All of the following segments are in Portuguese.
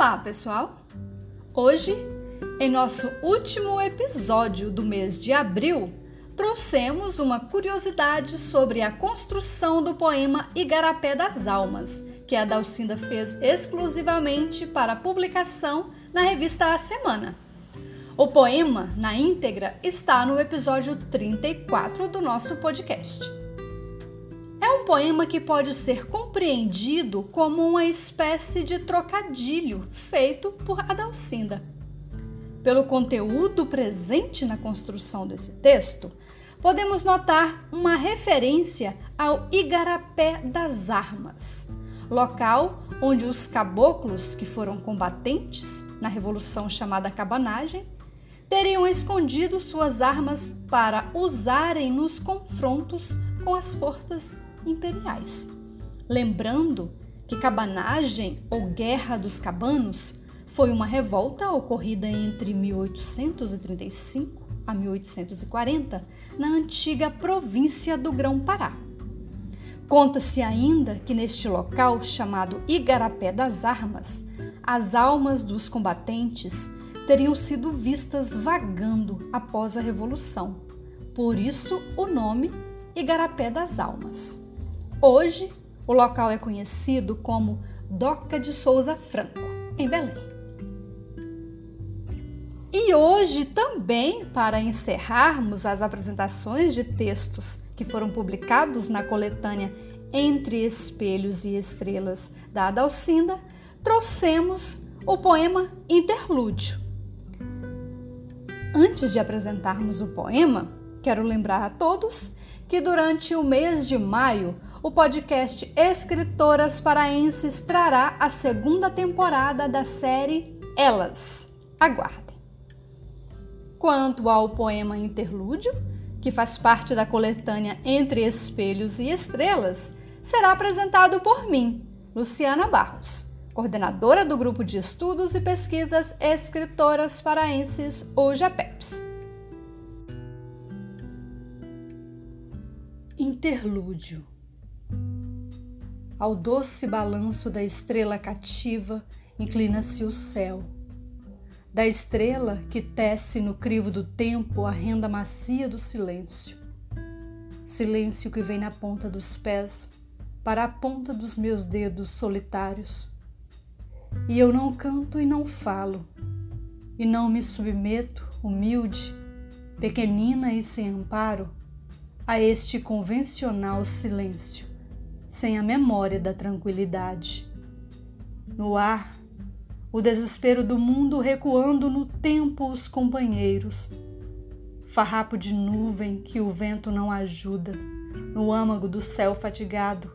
Olá, pessoal! Hoje, em nosso último episódio do mês de abril, trouxemos uma curiosidade sobre a construção do poema Igarapé das Almas, que a Dalcinda fez exclusivamente para publicação na revista A Semana. O poema, na íntegra, está no episódio 34 do nosso podcast. Poema que pode ser compreendido como uma espécie de trocadilho feito por Adalcinda. Pelo conteúdo presente na construção desse texto, podemos notar uma referência ao Igarapé das Armas, local onde os caboclos que foram combatentes na revolução chamada cabanagem teriam escondido suas armas para usarem nos confrontos com as forças imperiais. Lembrando que cabanagem ou Guerra dos Cabanos foi uma revolta ocorrida entre 1835 a 1840 na antiga província do Grão-Pará. Conta-se ainda que neste local, chamado Igarapé das Armas, as almas dos combatentes teriam sido vistas vagando após a Revolução. Por isso, o nome Igarapé das Almas. Hoje, o local é conhecido como Doca de Souza Franco, em Belém. E hoje também, para encerrarmos as apresentações de textos que foram publicados na coletânea Entre Espelhos e Estrelas da Adalcinda, trouxemos o poema Interlúdio. Antes de apresentarmos o poema, quero lembrar a todos que durante o mês de maio o podcast Escritoras Paraenses trará a segunda temporada da série Elas. Aguardem. Quanto ao poema Interlúdio, que faz parte da coletânea Entre Espelhos e Estrelas, será apresentado por mim, Luciana Barros, coordenadora do grupo de estudos e pesquisas Escritoras Paraenses, o JAPEPS. Interlúdio ao doce balanço da estrela cativa, inclina-se o céu. Da estrela que tece no crivo do tempo a renda macia do silêncio. Silêncio que vem na ponta dos pés, para a ponta dos meus dedos solitários. E eu não canto e não falo, e não me submeto, humilde, pequenina e sem amparo, a este convencional silêncio sem a memória da tranquilidade. No ar, o desespero do mundo recuando no tempo os companheiros. Farrapo de nuvem que o vento não ajuda, no âmago do céu fatigado,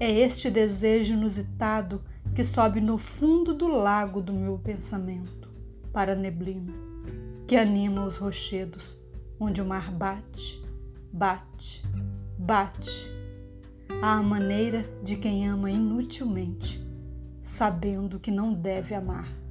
é este desejo inusitado que sobe no fundo do lago do meu pensamento, para a neblina, que anima os rochedos, onde o mar bate, bate, bate à maneira de quem ama inutilmente, sabendo que não deve amar.